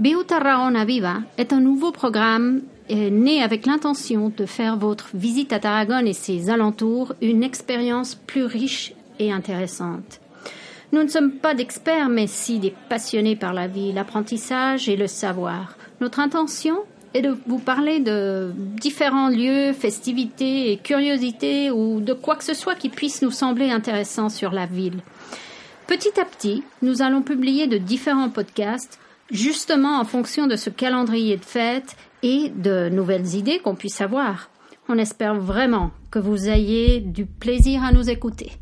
Bio Tarragona Viva est un nouveau programme euh, né avec l'intention de faire votre visite à Tarragone et ses alentours une expérience plus riche et intéressante. Nous ne sommes pas d'experts, mais si des passionnés par la vie, l'apprentissage et le savoir. Notre intention est de vous parler de différents lieux, festivités et curiosités ou de quoi que ce soit qui puisse nous sembler intéressant sur la ville. Petit à petit, nous allons publier de différents podcasts justement en fonction de ce calendrier de fête et de nouvelles idées qu'on puisse avoir. On espère vraiment que vous ayez du plaisir à nous écouter.